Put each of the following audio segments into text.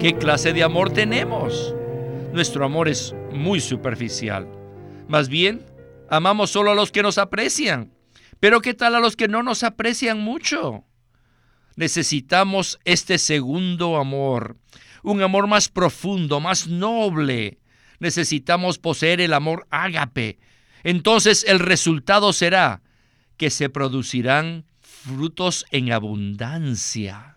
¿Qué clase de amor tenemos? Nuestro amor es muy superficial. Más bien, amamos solo a los que nos aprecian. Pero ¿qué tal a los que no nos aprecian mucho? Necesitamos este segundo amor, un amor más profundo, más noble. Necesitamos poseer el amor ágape. Entonces el resultado será que se producirán frutos en abundancia.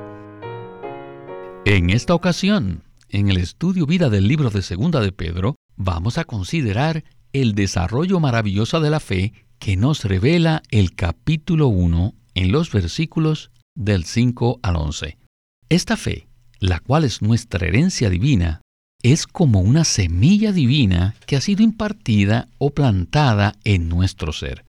En esta ocasión, en el estudio vida del libro de Segunda de Pedro, vamos a considerar el desarrollo maravilloso de la fe que nos revela el capítulo 1 en los versículos del 5 al 11. Esta fe, la cual es nuestra herencia divina, es como una semilla divina que ha sido impartida o plantada en nuestro ser.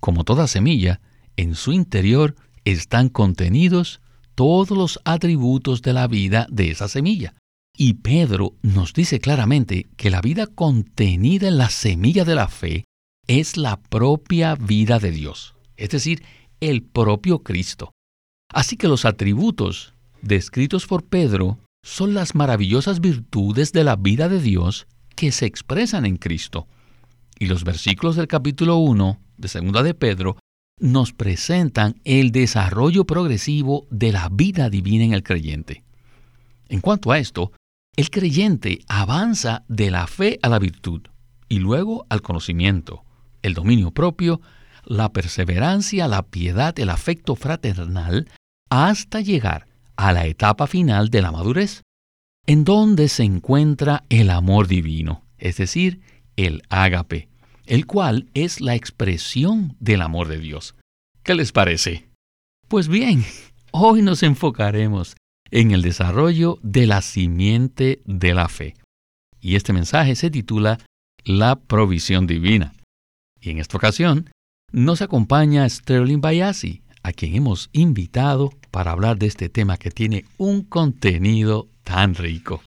Como toda semilla, en su interior están contenidos todos los atributos de la vida de esa semilla. Y Pedro nos dice claramente que la vida contenida en la semilla de la fe es la propia vida de Dios, es decir, el propio Cristo. Así que los atributos descritos por Pedro son las maravillosas virtudes de la vida de Dios que se expresan en Cristo. Y los versículos del capítulo 1 de Segunda de Pedro nos presentan el desarrollo progresivo de la vida divina en el creyente. En cuanto a esto, el creyente avanza de la fe a la virtud y luego al conocimiento, el dominio propio, la perseverancia, la piedad, el afecto fraternal, hasta llegar a la etapa final de la madurez, en donde se encuentra el amor divino, es decir, el ágape, el cual es la expresión del amor de Dios. ¿Qué les parece? Pues bien, hoy nos enfocaremos en el desarrollo de la simiente de la fe. Y este mensaje se titula La provisión divina. Y en esta ocasión nos acompaña Sterling Bayasi, a quien hemos invitado para hablar de este tema que tiene un contenido tan rico.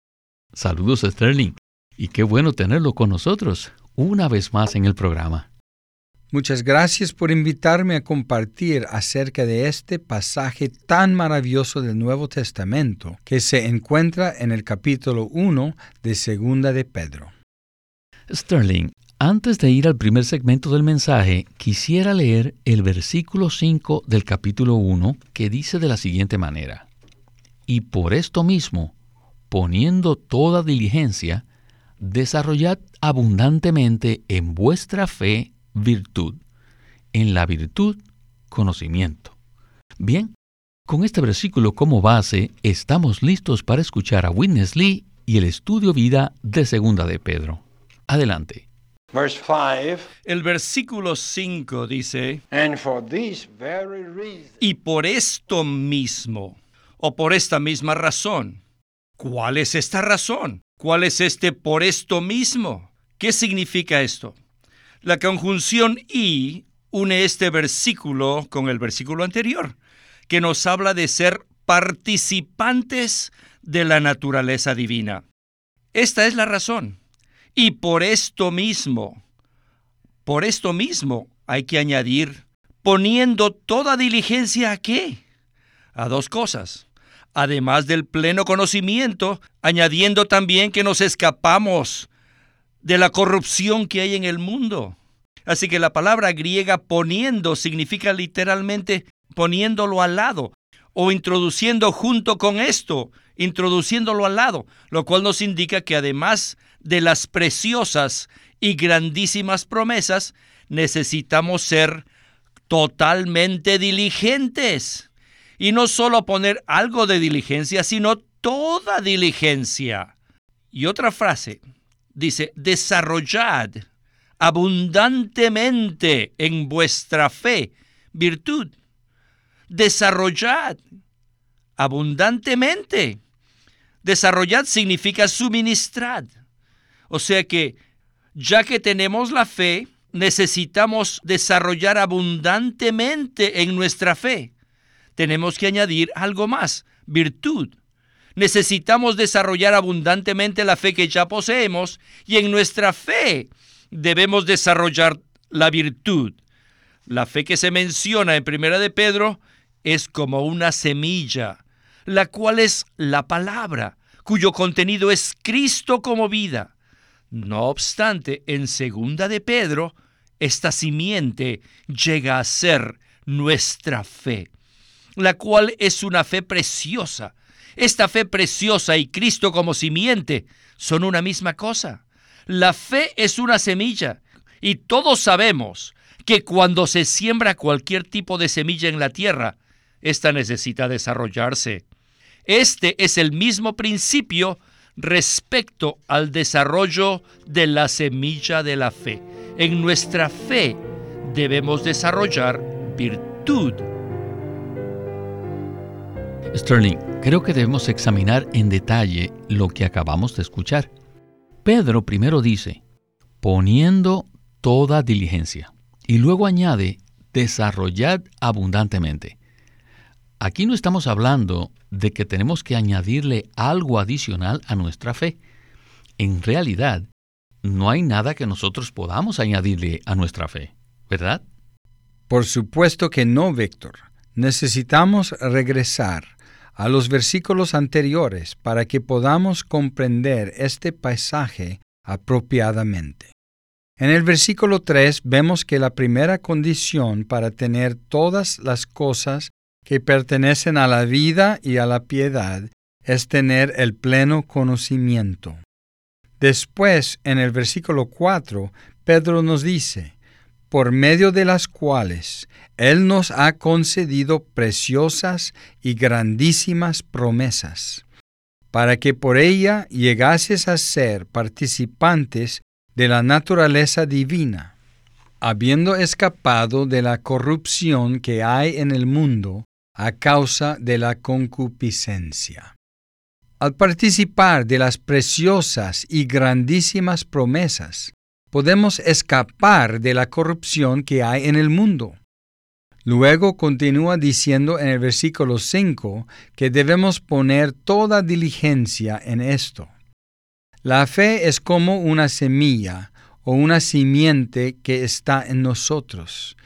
Saludos Sterling, y qué bueno tenerlo con nosotros una vez más en el programa. Muchas gracias por invitarme a compartir acerca de este pasaje tan maravilloso del Nuevo Testamento que se encuentra en el capítulo 1 de Segunda de Pedro. Sterling, antes de ir al primer segmento del mensaje, quisiera leer el versículo 5 del capítulo 1 que dice de la siguiente manera, Y por esto mismo, poniendo toda diligencia, desarrollad abundantemente en vuestra fe virtud, en la virtud conocimiento. Bien, con este versículo como base, estamos listos para escuchar a Witness Lee y el estudio vida de Segunda de Pedro. Adelante. El versículo 5 dice, y por esto mismo, o por esta misma razón. ¿Cuál es esta razón? ¿Cuál es este por esto mismo? ¿Qué significa esto? La conjunción y une este versículo con el versículo anterior, que nos habla de ser participantes de la naturaleza divina. Esta es la razón. Y por esto mismo, por esto mismo hay que añadir, poniendo toda diligencia a qué? A dos cosas. Además del pleno conocimiento, añadiendo también que nos escapamos de la corrupción que hay en el mundo. Así que la palabra griega poniendo significa literalmente poniéndolo al lado o introduciendo junto con esto, introduciéndolo al lado, lo cual nos indica que además de las preciosas y grandísimas promesas, necesitamos ser totalmente diligentes. Y no solo poner algo de diligencia, sino toda diligencia. Y otra frase dice, desarrollad abundantemente en vuestra fe virtud. Desarrollad abundantemente. Desarrollad significa suministrad. O sea que, ya que tenemos la fe, necesitamos desarrollar abundantemente en nuestra fe. Tenemos que añadir algo más, virtud. Necesitamos desarrollar abundantemente la fe que ya poseemos y en nuestra fe debemos desarrollar la virtud. La fe que se menciona en Primera de Pedro es como una semilla, la cual es la palabra, cuyo contenido es Cristo como vida. No obstante, en Segunda de Pedro, esta simiente llega a ser nuestra fe, la cual es una fe preciosa. Esta fe preciosa y Cristo como simiente son una misma cosa. La fe es una semilla y todos sabemos que cuando se siembra cualquier tipo de semilla en la tierra, ésta necesita desarrollarse. Este es el mismo principio respecto al desarrollo de la semilla de la fe. En nuestra fe debemos desarrollar virtud. Sterling, creo que debemos examinar en detalle lo que acabamos de escuchar. Pedro primero dice, poniendo toda diligencia. Y luego añade, desarrollad abundantemente. Aquí no estamos hablando de que tenemos que añadirle algo adicional a nuestra fe. En realidad, no hay nada que nosotros podamos añadirle a nuestra fe, ¿verdad? Por supuesto que no, Víctor. Necesitamos regresar a los versículos anteriores para que podamos comprender este paisaje apropiadamente. En el versículo 3 vemos que la primera condición para tener todas las cosas que pertenecen a la vida y a la piedad es tener el pleno conocimiento. Después, en el versículo 4, Pedro nos dice, por medio de las cuales Él nos ha concedido preciosas y grandísimas promesas, para que por ella llegases a ser participantes de la naturaleza divina, habiendo escapado de la corrupción que hay en el mundo a causa de la concupiscencia. Al participar de las preciosas y grandísimas promesas, podemos escapar de la corrupción que hay en el mundo. Luego continúa diciendo en el versículo 5 que debemos poner toda diligencia en esto. La fe es como una semilla o una simiente que está en nosotros.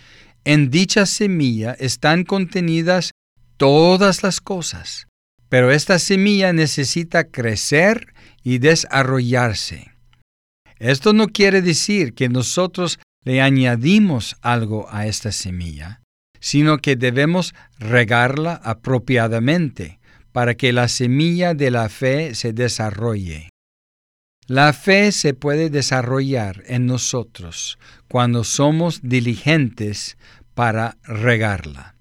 En dicha semilla están contenidas todas las cosas, pero esta semilla necesita crecer y desarrollarse. Esto no quiere decir que nosotros le añadimos algo a esta semilla, sino que debemos regarla apropiadamente para que la semilla de la fe se desarrolle. La fe se puede desarrollar en nosotros cuando somos diligentes para regarla.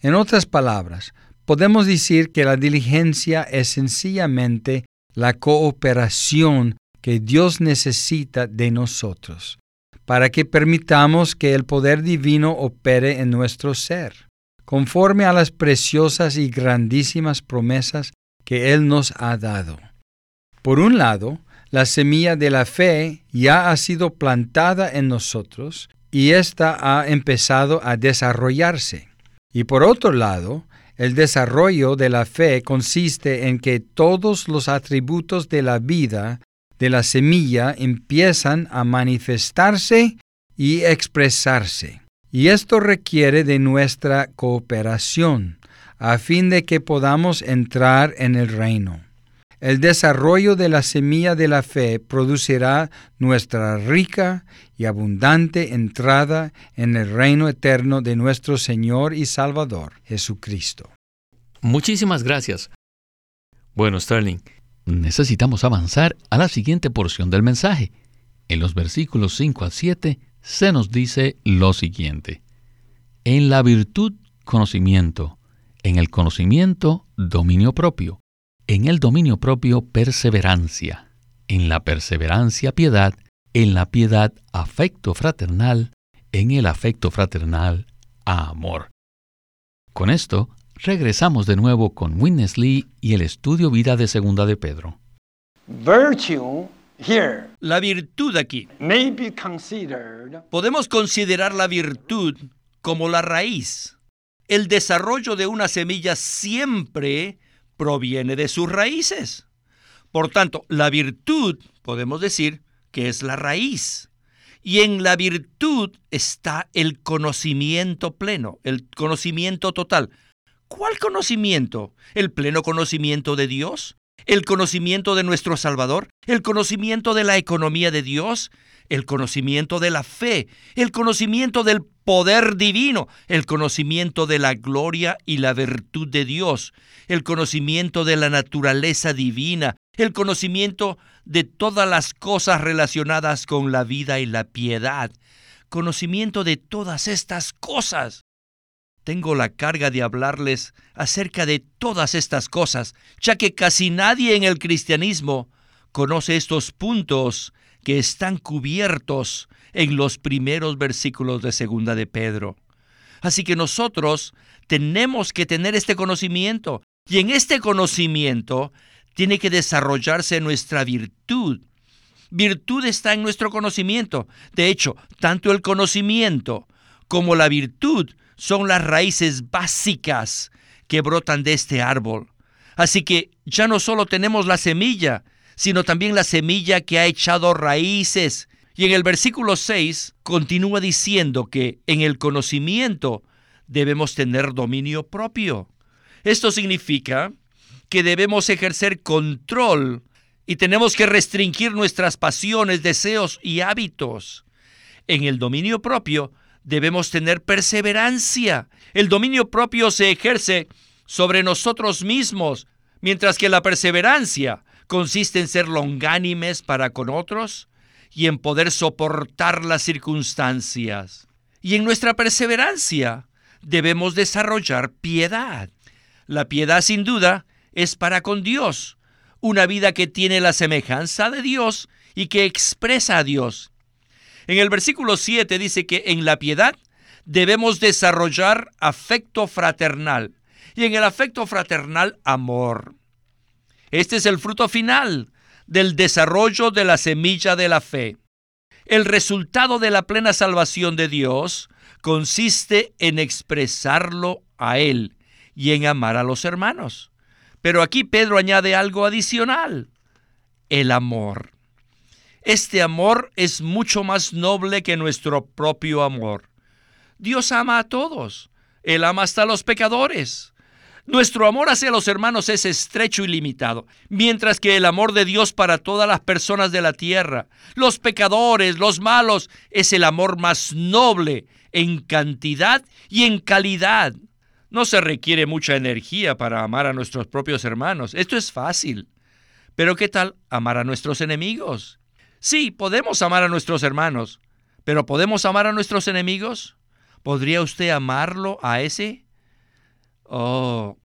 En otras palabras, podemos decir que la diligencia es sencillamente la cooperación que Dios necesita de nosotros, para que permitamos que el poder divino opere en nuestro ser, conforme a las preciosas y grandísimas promesas que Él nos ha dado. Por un lado, la semilla de la fe ya ha sido plantada en nosotros y ésta ha empezado a desarrollarse. Y por otro lado, el desarrollo de la fe consiste en que todos los atributos de la vida de la semilla empiezan a manifestarse y expresarse. Y esto requiere de nuestra cooperación, a fin de que podamos entrar en el reino. El desarrollo de la semilla de la fe producirá nuestra rica y abundante entrada en el reino eterno de nuestro Señor y Salvador, Jesucristo. Muchísimas gracias. Bueno, Sterling, necesitamos avanzar a la siguiente porción del mensaje. En los versículos 5 al 7 se nos dice lo siguiente. En la virtud, conocimiento. En el conocimiento, dominio propio en el dominio propio perseverancia, en la perseverancia piedad, en la piedad afecto fraternal, en el afecto fraternal amor. Con esto regresamos de nuevo con Witness Lee y el estudio vida de Segunda de Pedro. La virtud aquí. Podemos considerar la virtud como la raíz. El desarrollo de una semilla siempre proviene de sus raíces. Por tanto, la virtud, podemos decir, que es la raíz. Y en la virtud está el conocimiento pleno, el conocimiento total. ¿Cuál conocimiento? ¿El pleno conocimiento de Dios? ¿El conocimiento de nuestro Salvador? ¿El conocimiento de la economía de Dios? ¿El conocimiento de la fe? ¿El conocimiento del poder divino? ¿El conocimiento de la gloria y la virtud de Dios? ¿El conocimiento de la naturaleza divina? ¿El conocimiento de todas las cosas relacionadas con la vida y la piedad? Conocimiento de todas estas cosas tengo la carga de hablarles acerca de todas estas cosas, ya que casi nadie en el cristianismo conoce estos puntos que están cubiertos en los primeros versículos de Segunda de Pedro. Así que nosotros tenemos que tener este conocimiento y en este conocimiento tiene que desarrollarse nuestra virtud. Virtud está en nuestro conocimiento. De hecho, tanto el conocimiento como la virtud son las raíces básicas que brotan de este árbol. Así que ya no solo tenemos la semilla, sino también la semilla que ha echado raíces. Y en el versículo 6 continúa diciendo que en el conocimiento debemos tener dominio propio. Esto significa que debemos ejercer control y tenemos que restringir nuestras pasiones, deseos y hábitos. En el dominio propio debemos tener perseverancia. El dominio propio se ejerce sobre nosotros mismos, mientras que la perseverancia consiste en ser longánimes para con otros y en poder soportar las circunstancias. Y en nuestra perseverancia debemos desarrollar piedad. La piedad sin duda es para con Dios, una vida que tiene la semejanza de Dios y que expresa a Dios en el versículo 7 dice que en la piedad debemos desarrollar afecto fraternal y en el afecto fraternal amor. Este es el fruto final del desarrollo de la semilla de la fe. El resultado de la plena salvación de Dios consiste en expresarlo a Él y en amar a los hermanos. Pero aquí Pedro añade algo adicional, el amor. Este amor es mucho más noble que nuestro propio amor. Dios ama a todos. Él ama hasta a los pecadores. Nuestro amor hacia los hermanos es estrecho y limitado, mientras que el amor de Dios para todas las personas de la tierra, los pecadores, los malos, es el amor más noble en cantidad y en calidad. No se requiere mucha energía para amar a nuestros propios hermanos. Esto es fácil. Pero ¿qué tal amar a nuestros enemigos? Sí, podemos amar a nuestros hermanos, pero ¿podemos amar a nuestros enemigos? ¿Podría usted amarlo a ese? Oh,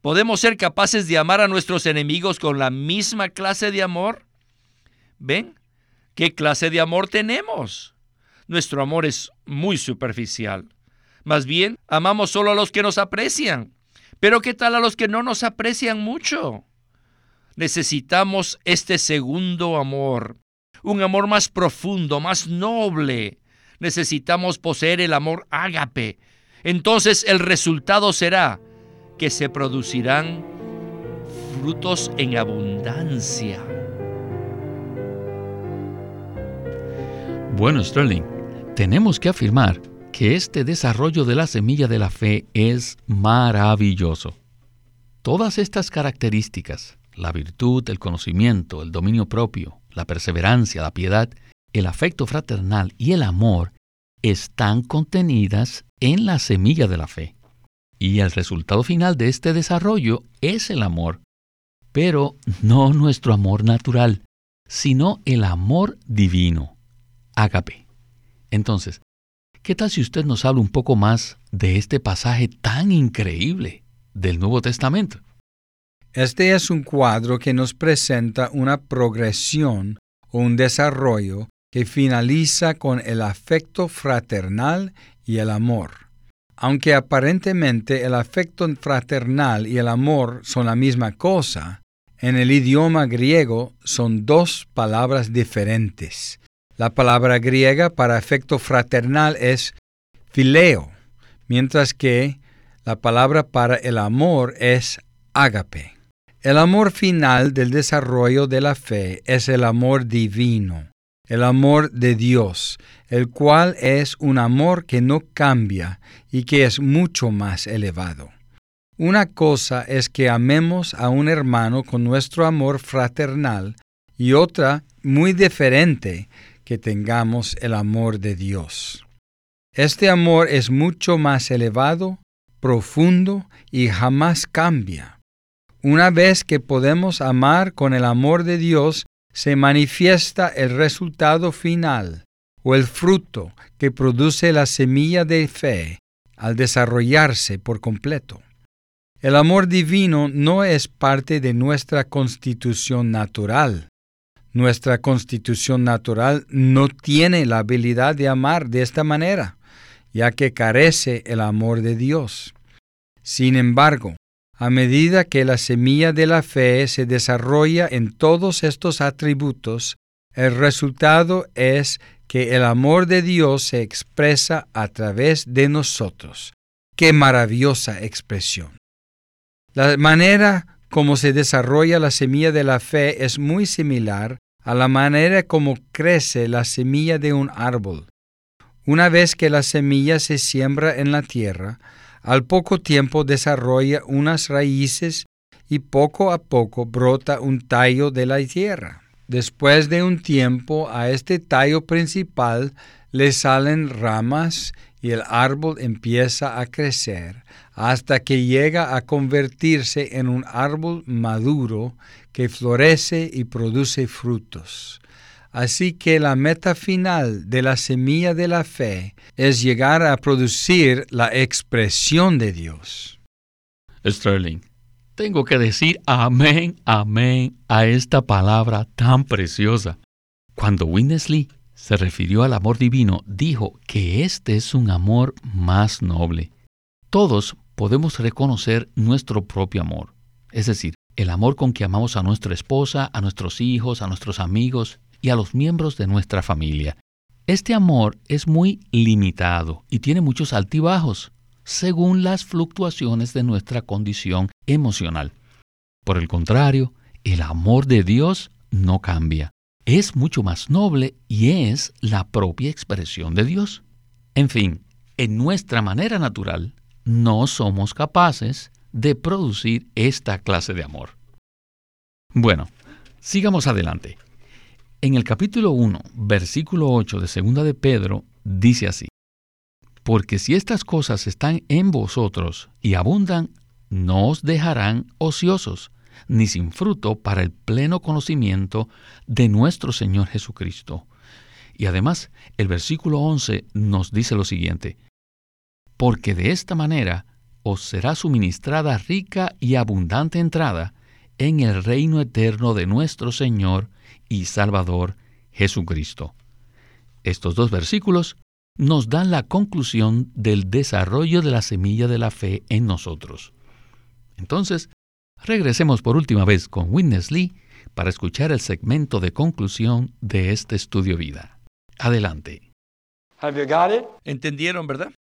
¿podemos ser capaces de amar a nuestros enemigos con la misma clase de amor? ¿Ven? ¿Qué clase de amor tenemos? Nuestro amor es muy superficial. Más bien, amamos solo a los que nos aprecian. Pero ¿qué tal a los que no nos aprecian mucho? Necesitamos este segundo amor, un amor más profundo, más noble. Necesitamos poseer el amor ágape. Entonces el resultado será que se producirán frutos en abundancia. Bueno, Sterling, tenemos que afirmar que este desarrollo de la semilla de la fe es maravilloso. Todas estas características, la virtud, el conocimiento, el dominio propio, la perseverancia, la piedad, el afecto fraternal y el amor están contenidas en la semilla de la fe. Y el resultado final de este desarrollo es el amor, pero no nuestro amor natural, sino el amor divino, ágape. Entonces, ¿qué tal si usted nos habla un poco más de este pasaje tan increíble del Nuevo Testamento? Este es un cuadro que nos presenta una progresión o un desarrollo que finaliza con el afecto fraternal y el amor. Aunque aparentemente el afecto fraternal y el amor son la misma cosa, en el idioma griego son dos palabras diferentes. La palabra griega para afecto fraternal es fileo, mientras que la palabra para el amor es ágape. El amor final del desarrollo de la fe es el amor divino, el amor de Dios, el cual es un amor que no cambia y que es mucho más elevado. Una cosa es que amemos a un hermano con nuestro amor fraternal y otra, muy diferente, que tengamos el amor de Dios. Este amor es mucho más elevado, profundo y jamás cambia. Una vez que podemos amar con el amor de Dios, se manifiesta el resultado final o el fruto que produce la semilla de fe al desarrollarse por completo. El amor divino no es parte de nuestra constitución natural. Nuestra constitución natural no tiene la habilidad de amar de esta manera, ya que carece el amor de Dios. Sin embargo, a medida que la semilla de la fe se desarrolla en todos estos atributos, el resultado es que el amor de Dios se expresa a través de nosotros. ¡Qué maravillosa expresión! La manera como se desarrolla la semilla de la fe es muy similar a la manera como crece la semilla de un árbol. Una vez que la semilla se siembra en la tierra, al poco tiempo desarrolla unas raíces y poco a poco brota un tallo de la tierra. Después de un tiempo a este tallo principal le salen ramas y el árbol empieza a crecer hasta que llega a convertirse en un árbol maduro que florece y produce frutos. Así que la meta final de la semilla de la fe es llegar a producir la expresión de Dios. Sterling, tengo que decir amén, amén a esta palabra tan preciosa. Cuando Winnesley se refirió al amor divino, dijo que este es un amor más noble. Todos podemos reconocer nuestro propio amor, es decir, el amor con que amamos a nuestra esposa, a nuestros hijos, a nuestros amigos y a los miembros de nuestra familia. Este amor es muy limitado y tiene muchos altibajos, según las fluctuaciones de nuestra condición emocional. Por el contrario, el amor de Dios no cambia. Es mucho más noble y es la propia expresión de Dios. En fin, en nuestra manera natural, no somos capaces de producir esta clase de amor. Bueno, sigamos adelante. En el capítulo 1, versículo 8 de Segunda de Pedro, dice así, Porque si estas cosas están en vosotros y abundan, no os dejarán ociosos, ni sin fruto para el pleno conocimiento de nuestro Señor Jesucristo. Y además, el versículo 11 nos dice lo siguiente, Porque de esta manera os será suministrada rica y abundante entrada en el reino eterno de nuestro Señor y Salvador Jesucristo. Estos dos versículos nos dan la conclusión del desarrollo de la semilla de la fe en nosotros. Entonces, regresemos por última vez con Witness Lee para escuchar el segmento de conclusión de este estudio vida. Adelante. ¿Entendieron, verdad?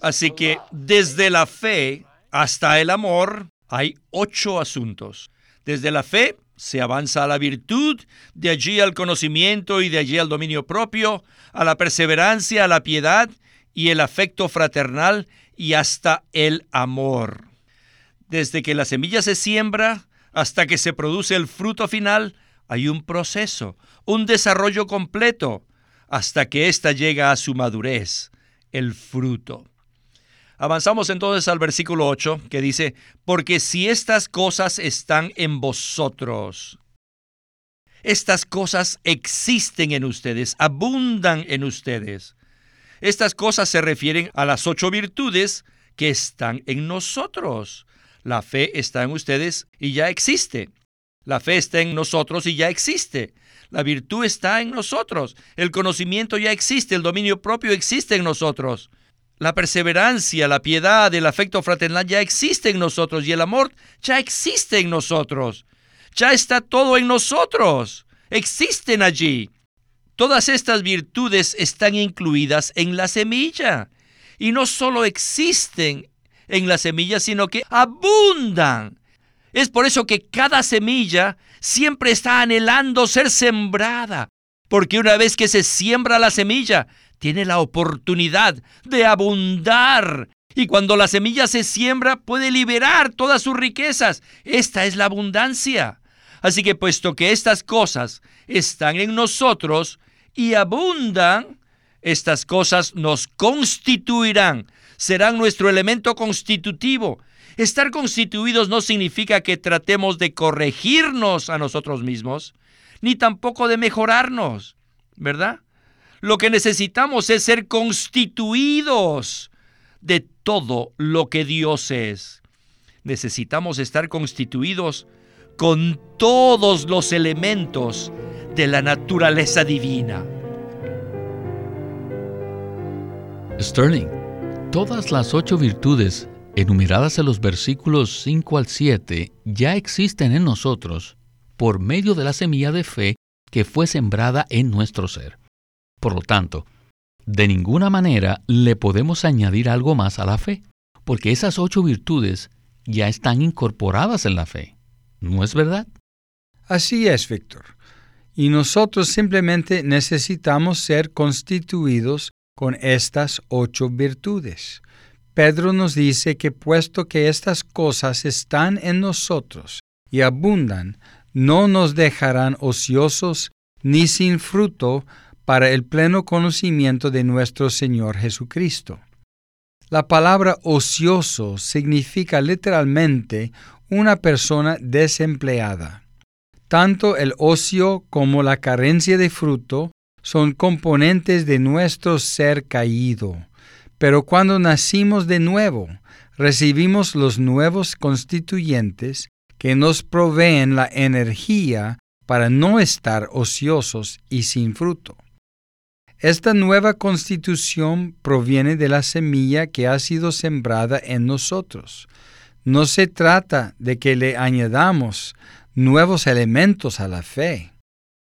Así que desde la fe hasta el amor hay ocho asuntos. Desde la fe se avanza a la virtud, de allí al conocimiento y de allí al dominio propio, a la perseverancia, a la piedad y el afecto fraternal y hasta el amor. Desde que la semilla se siembra hasta que se produce el fruto final, hay un proceso, un desarrollo completo, hasta que ésta llega a su madurez, el fruto. Avanzamos entonces al versículo 8 que dice, porque si estas cosas están en vosotros, estas cosas existen en ustedes, abundan en ustedes. Estas cosas se refieren a las ocho virtudes que están en nosotros. La fe está en ustedes y ya existe. La fe está en nosotros y ya existe. La virtud está en nosotros. El conocimiento ya existe. El dominio propio existe en nosotros. La perseverancia, la piedad, el afecto fraternal ya existe en nosotros y el amor ya existe en nosotros. Ya está todo en nosotros. Existen allí. Todas estas virtudes están incluidas en la semilla. Y no solo existen en la semilla, sino que abundan. Es por eso que cada semilla siempre está anhelando ser sembrada, porque una vez que se siembra la semilla, tiene la oportunidad de abundar. Y cuando la semilla se siembra, puede liberar todas sus riquezas. Esta es la abundancia. Así que puesto que estas cosas están en nosotros y abundan, estas cosas nos constituirán, serán nuestro elemento constitutivo. Estar constituidos no significa que tratemos de corregirnos a nosotros mismos, ni tampoco de mejorarnos, ¿verdad? Lo que necesitamos es ser constituidos de todo lo que Dios es. Necesitamos estar constituidos con todos los elementos de la naturaleza divina. Sterling, todas las ocho virtudes enumeradas en los versículos 5 al 7 ya existen en nosotros por medio de la semilla de fe que fue sembrada en nuestro ser. Por lo tanto, de ninguna manera le podemos añadir algo más a la fe, porque esas ocho virtudes ya están incorporadas en la fe. ¿No es verdad? Así es, Víctor. Y nosotros simplemente necesitamos ser constituidos con estas ocho virtudes. Pedro nos dice que puesto que estas cosas están en nosotros y abundan, no nos dejarán ociosos ni sin fruto para el pleno conocimiento de nuestro Señor Jesucristo. La palabra ocioso significa literalmente una persona desempleada. Tanto el ocio como la carencia de fruto son componentes de nuestro ser caído. Pero cuando nacimos de nuevo, recibimos los nuevos constituyentes que nos proveen la energía para no estar ociosos y sin fruto. Esta nueva constitución proviene de la semilla que ha sido sembrada en nosotros. No se trata de que le añadamos nuevos elementos a la fe,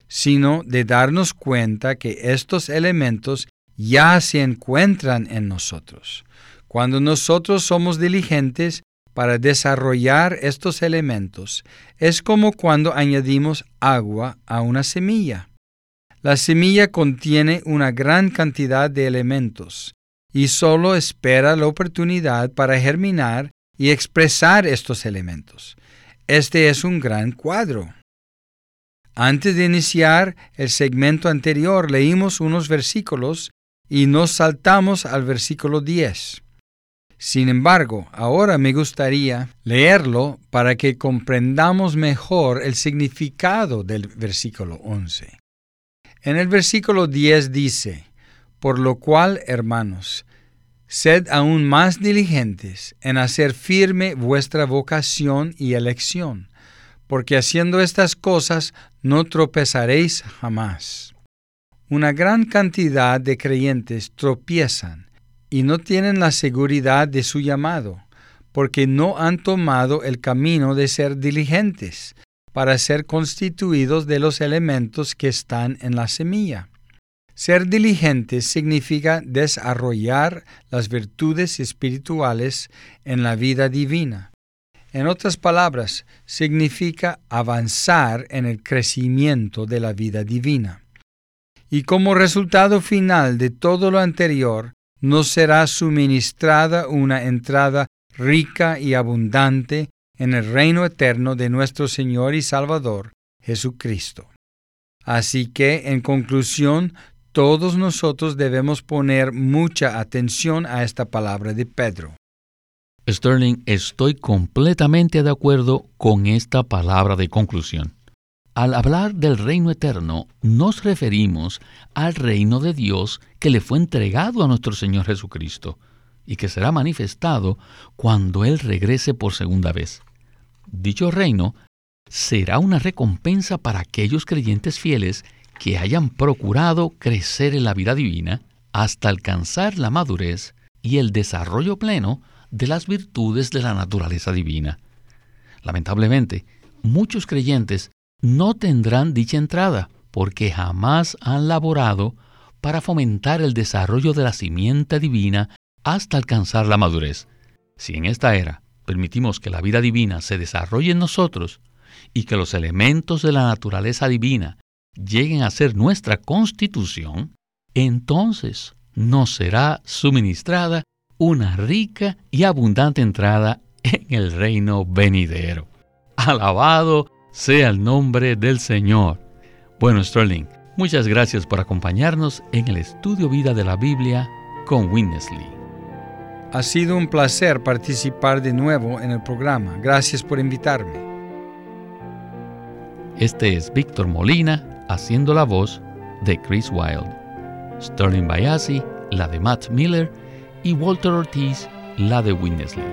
sino de darnos cuenta que estos elementos ya se encuentran en nosotros. Cuando nosotros somos diligentes para desarrollar estos elementos, es como cuando añadimos agua a una semilla. La semilla contiene una gran cantidad de elementos y solo espera la oportunidad para germinar y expresar estos elementos. Este es un gran cuadro. Antes de iniciar el segmento anterior leímos unos versículos y nos saltamos al versículo 10. Sin embargo, ahora me gustaría leerlo para que comprendamos mejor el significado del versículo 11. En el versículo 10 dice, Por lo cual, hermanos, sed aún más diligentes en hacer firme vuestra vocación y elección, porque haciendo estas cosas no tropezaréis jamás. Una gran cantidad de creyentes tropiezan y no tienen la seguridad de su llamado, porque no han tomado el camino de ser diligentes para ser constituidos de los elementos que están en la semilla. Ser diligentes significa desarrollar las virtudes espirituales en la vida divina. En otras palabras, significa avanzar en el crecimiento de la vida divina. Y como resultado final de todo lo anterior, nos será suministrada una entrada rica y abundante en el reino eterno de nuestro Señor y Salvador, Jesucristo. Así que, en conclusión, todos nosotros debemos poner mucha atención a esta palabra de Pedro. Sterling, estoy completamente de acuerdo con esta palabra de conclusión. Al hablar del reino eterno, nos referimos al reino de Dios que le fue entregado a nuestro Señor Jesucristo y que será manifestado cuando Él regrese por segunda vez. Dicho reino será una recompensa para aquellos creyentes fieles que hayan procurado crecer en la vida divina hasta alcanzar la madurez y el desarrollo pleno de las virtudes de la naturaleza divina. Lamentablemente, muchos creyentes no tendrán dicha entrada porque jamás han laborado para fomentar el desarrollo de la simiente divina hasta alcanzar la madurez. Si en esta era permitimos que la vida divina se desarrolle en nosotros y que los elementos de la naturaleza divina lleguen a ser nuestra constitución, entonces nos será suministrada una rica y abundante entrada en el reino venidero. Alabado sea el nombre del Señor. Bueno, Sterling, muchas gracias por acompañarnos en el estudio vida de la Biblia con Winnesley. Ha sido un placer participar de nuevo en el programa. Gracias por invitarme. Este es Víctor Molina haciendo la voz de Chris Wilde. Sterling Bayasi, la de Matt Miller, y Walter Ortiz, la de Winnesley.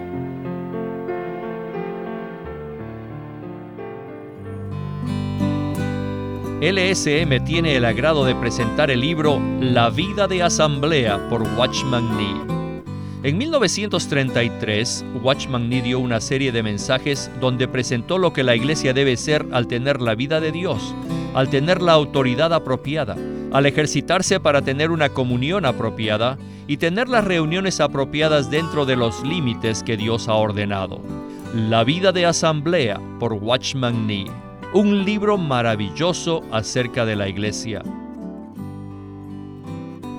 LSM tiene el agrado de presentar el libro La vida de asamblea por Watchman Nee. En 1933, Watchman Nee dio una serie de mensajes donde presentó lo que la iglesia debe ser al tener la vida de Dios, al tener la autoridad apropiada, al ejercitarse para tener una comunión apropiada y tener las reuniones apropiadas dentro de los límites que Dios ha ordenado. La vida de asamblea por Watchman Nee, un libro maravilloso acerca de la iglesia.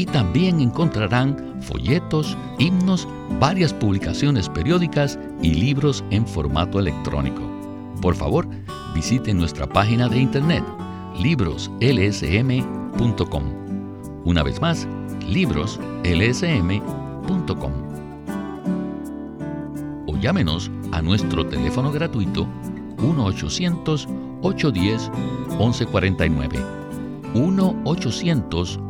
y también encontrarán folletos, himnos, varias publicaciones periódicas y libros en formato electrónico. Por favor, visiten nuestra página de internet libroslsm.com. Una vez más, libroslsm.com. O llámenos a nuestro teléfono gratuito 1-800-810-1149. 1-800-810-1149.